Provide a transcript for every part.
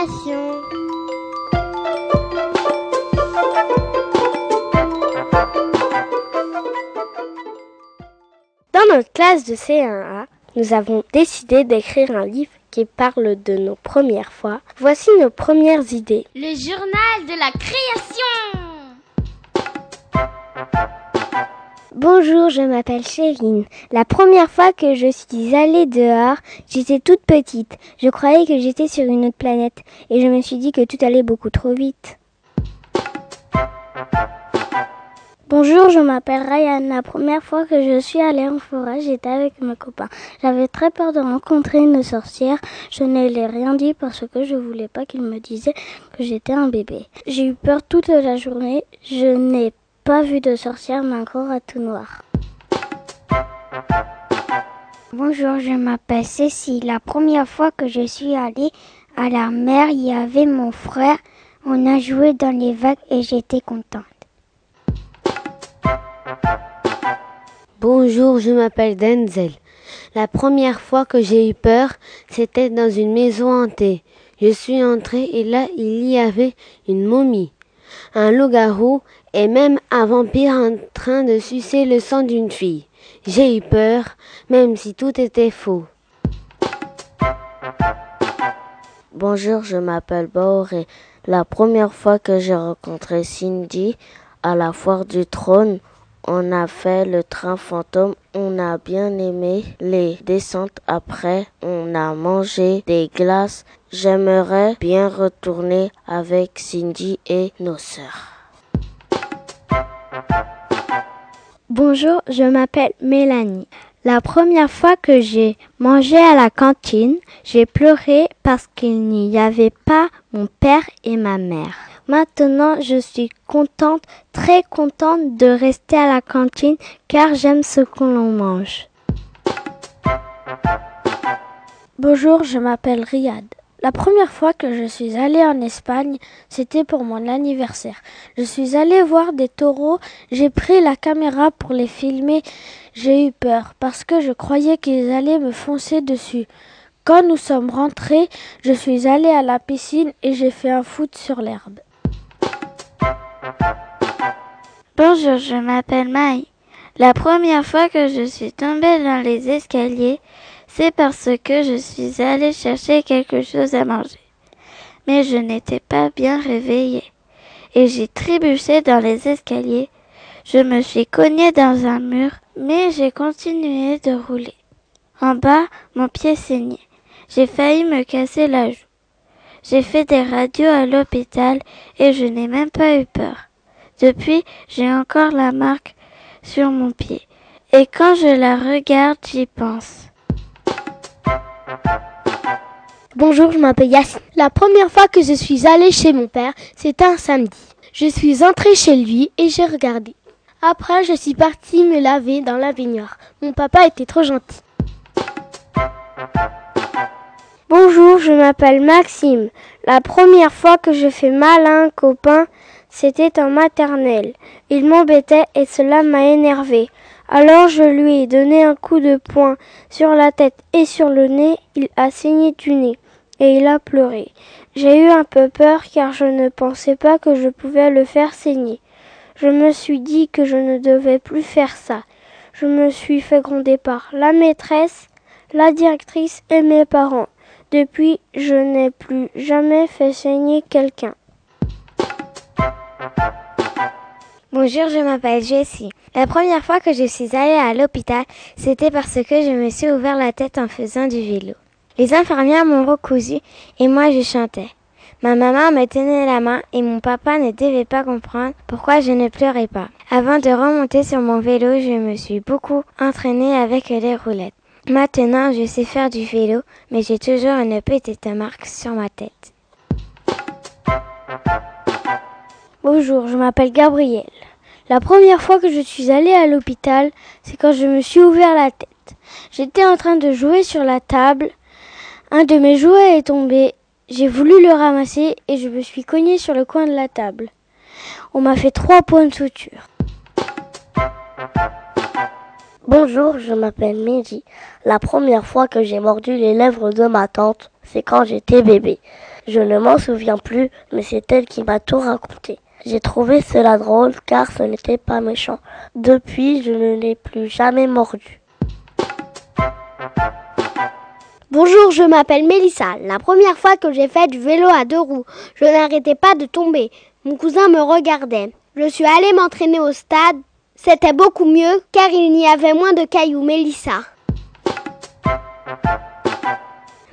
Dans notre classe de C1A, nous avons décidé d'écrire un livre qui parle de nos premières fois. Voici nos premières idées. Le journal de la création. Bonjour, je m'appelle Chérine. La première fois que je suis allée dehors, j'étais toute petite. Je croyais que j'étais sur une autre planète et je me suis dit que tout allait beaucoup trop vite. Bonjour, je m'appelle Ryan. La première fois que je suis allée en forêt, j'étais avec mes copains. J'avais très peur de rencontrer une sorcière. Je ne l'ai rien dit parce que je voulais pas qu'ils me disaient que j'étais un bébé. J'ai eu peur toute la journée. Je n'ai pas vu de sorcière, mais un rat tout noir. Bonjour, je m'appelle Cécile. La première fois que je suis allée à la mer, il y avait mon frère. On a joué dans les vagues et j'étais contente. Bonjour, je m'appelle Denzel. La première fois que j'ai eu peur, c'était dans une maison hantée. Je suis entrée et là, il y avait une momie, un loup-garou et même un vampire en train de sucer le sang d'une fille. J'ai eu peur, même si tout était faux. Bonjour, je m'appelle Baoré. La première fois que j'ai rencontré Cindy à la foire du trône, on a fait le train fantôme, on a bien aimé les descentes après, on a mangé des glaces. J'aimerais bien retourner avec Cindy et nos sœurs. Bonjour, je m'appelle Mélanie. La première fois que j'ai mangé à la cantine, j'ai pleuré parce qu'il n'y avait pas mon père et ma mère. Maintenant, je suis contente, très contente de rester à la cantine car j'aime ce que l'on mange. Bonjour, je m'appelle Riyad. La première fois que je suis allée en Espagne, c'était pour mon anniversaire. Je suis allée voir des taureaux, j'ai pris la caméra pour les filmer. J'ai eu peur parce que je croyais qu'ils allaient me foncer dessus. Quand nous sommes rentrés, je suis allée à la piscine et j'ai fait un foot sur l'herbe. Bonjour, je m'appelle Maï. La première fois que je suis tombée dans les escaliers, c'est parce que je suis allée chercher quelque chose à manger. Mais je n'étais pas bien réveillée. Et j'ai trébuché dans les escaliers. Je me suis cognée dans un mur, mais j'ai continué de rouler. En bas, mon pied saignait. J'ai failli me casser la joue. J'ai fait des radios à l'hôpital et je n'ai même pas eu peur. Depuis, j'ai encore la marque sur mon pied. Et quand je la regarde, j'y pense. Bonjour, je m'appelle Yacine. La première fois que je suis allée chez mon père, c'était un samedi. Je suis entrée chez lui et j'ai regardé. Après, je suis partie me laver dans la baignoire. Mon papa était trop gentil. Bonjour, je m'appelle Maxime. La première fois que je fais mal à un copain, c'était en maternelle. Il m'embêtait et cela m'a énervé. Alors je lui ai donné un coup de poing sur la tête et sur le nez. Il a saigné du nez et il a pleuré. J'ai eu un peu peur car je ne pensais pas que je pouvais le faire saigner. Je me suis dit que je ne devais plus faire ça. Je me suis fait gronder par la maîtresse, la directrice et mes parents. Depuis, je n'ai plus jamais fait saigner quelqu'un. Bonjour, je m'appelle Jessie. La première fois que je suis allée à l'hôpital, c'était parce que je me suis ouvert la tête en faisant du vélo. Les infirmières m'ont recousu et moi je chantais. Ma maman me tenait la main et mon papa ne devait pas comprendre pourquoi je ne pleurais pas. Avant de remonter sur mon vélo, je me suis beaucoup entraînée avec les roulettes. Maintenant, je sais faire du vélo, mais j'ai toujours une petite marque sur ma tête. Bonjour, je m'appelle Gabriel. La première fois que je suis allée à l'hôpital, c'est quand je me suis ouvert la tête. J'étais en train de jouer sur la table. Un de mes jouets est tombé. J'ai voulu le ramasser et je me suis cogné sur le coin de la table. On m'a fait trois points de suture. Bonjour, je m'appelle Mehdi. La première fois que j'ai mordu les lèvres de ma tante, c'est quand j'étais bébé. Je ne m'en souviens plus, mais c'est elle qui m'a tout raconté. J'ai trouvé cela drôle car ce n'était pas méchant. Depuis, je ne l'ai plus jamais mordu. Bonjour, je m'appelle Mélissa. La première fois que j'ai fait du vélo à deux roues, je n'arrêtais pas de tomber. Mon cousin me regardait. Je suis allée m'entraîner au stade. C'était beaucoup mieux car il y avait moins de cailloux. Mélissa.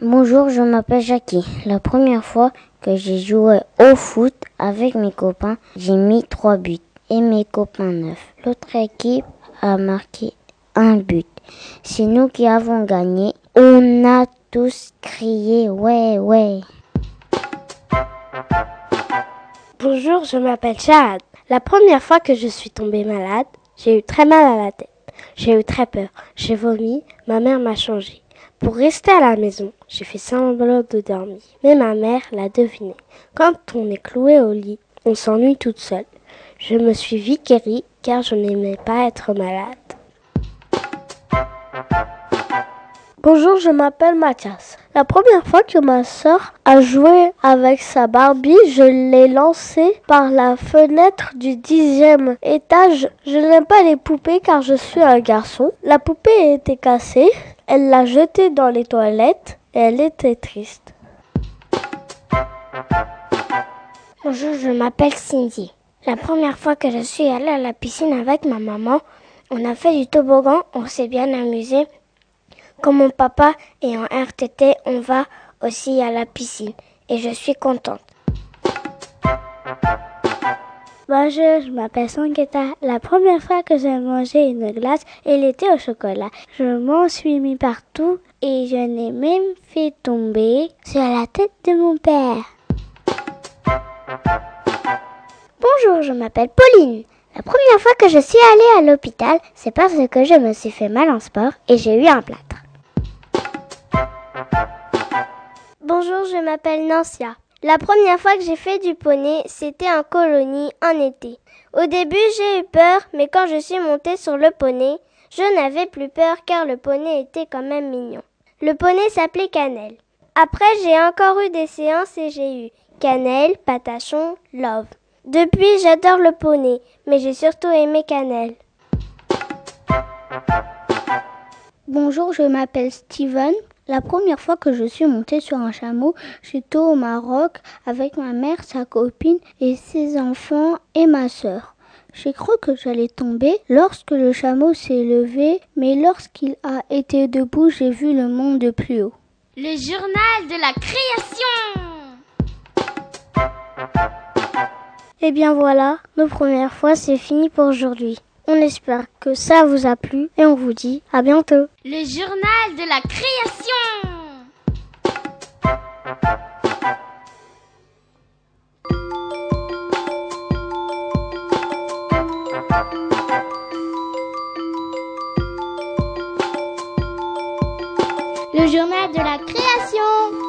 Bonjour, je m'appelle Jackie. La première fois j'ai joué au foot avec mes copains, j'ai mis trois buts et mes copains neuf. L'autre équipe a marqué un but. C'est nous qui avons gagné. On a tous crié ouais ouais. Bonjour, je m'appelle Chad. La première fois que je suis tombée malade, j'ai eu très mal à la tête. J'ai eu très peur. J'ai vomi. Ma mère m'a changé. Pour rester à la maison, j'ai fait semblant de dormir. Mais ma mère l'a deviné. Quand on est cloué au lit, on s'ennuie toute seule. Je me suis vite car je n'aimais pas être malade. Bonjour, je m'appelle Mathias. La première fois que ma sœur a joué avec sa Barbie, je l'ai lancée par la fenêtre du dixième étage. Je n'aime pas les poupées car je suis un garçon. La poupée était cassée. Elle l'a jetée dans les toilettes et elle était triste. Bonjour, je m'appelle Cindy. La première fois que je suis allée à la piscine avec ma maman, on a fait du toboggan, on s'est bien amusé. Comme mon papa est en RTT, on va aussi à la piscine et je suis contente. Bonjour, je m'appelle Sangueta. La première fois que j'ai mangé une glace, elle était au chocolat. Je m'en suis mis partout et je n'ai même fait tomber sur la tête de mon père. Bonjour, je m'appelle Pauline. La première fois que je suis allée à l'hôpital, c'est parce que je me suis fait mal en sport et j'ai eu un plâtre. Bonjour, je m'appelle Nancia. La première fois que j'ai fait du poney, c'était en colonie, en été. Au début, j'ai eu peur, mais quand je suis montée sur le poney, je n'avais plus peur car le poney était quand même mignon. Le poney s'appelait Cannelle. Après, j'ai encore eu des séances et j'ai eu Cannelle, Patachon, Love. Depuis, j'adore le poney, mais j'ai surtout aimé Cannelle. Bonjour, je m'appelle Steven. La première fois que je suis montée sur un chameau, j'étais au Maroc avec ma mère, sa copine et ses enfants et ma sœur. J'ai cru que j'allais tomber lorsque le chameau s'est levé, mais lorsqu'il a été debout, j'ai vu le monde de plus haut. Le journal de la création. Et eh bien voilà, nos premières fois, c'est fini pour aujourd'hui. On espère que ça vous a plu et on vous dit à bientôt. Le journal de la création. Le journal de la création.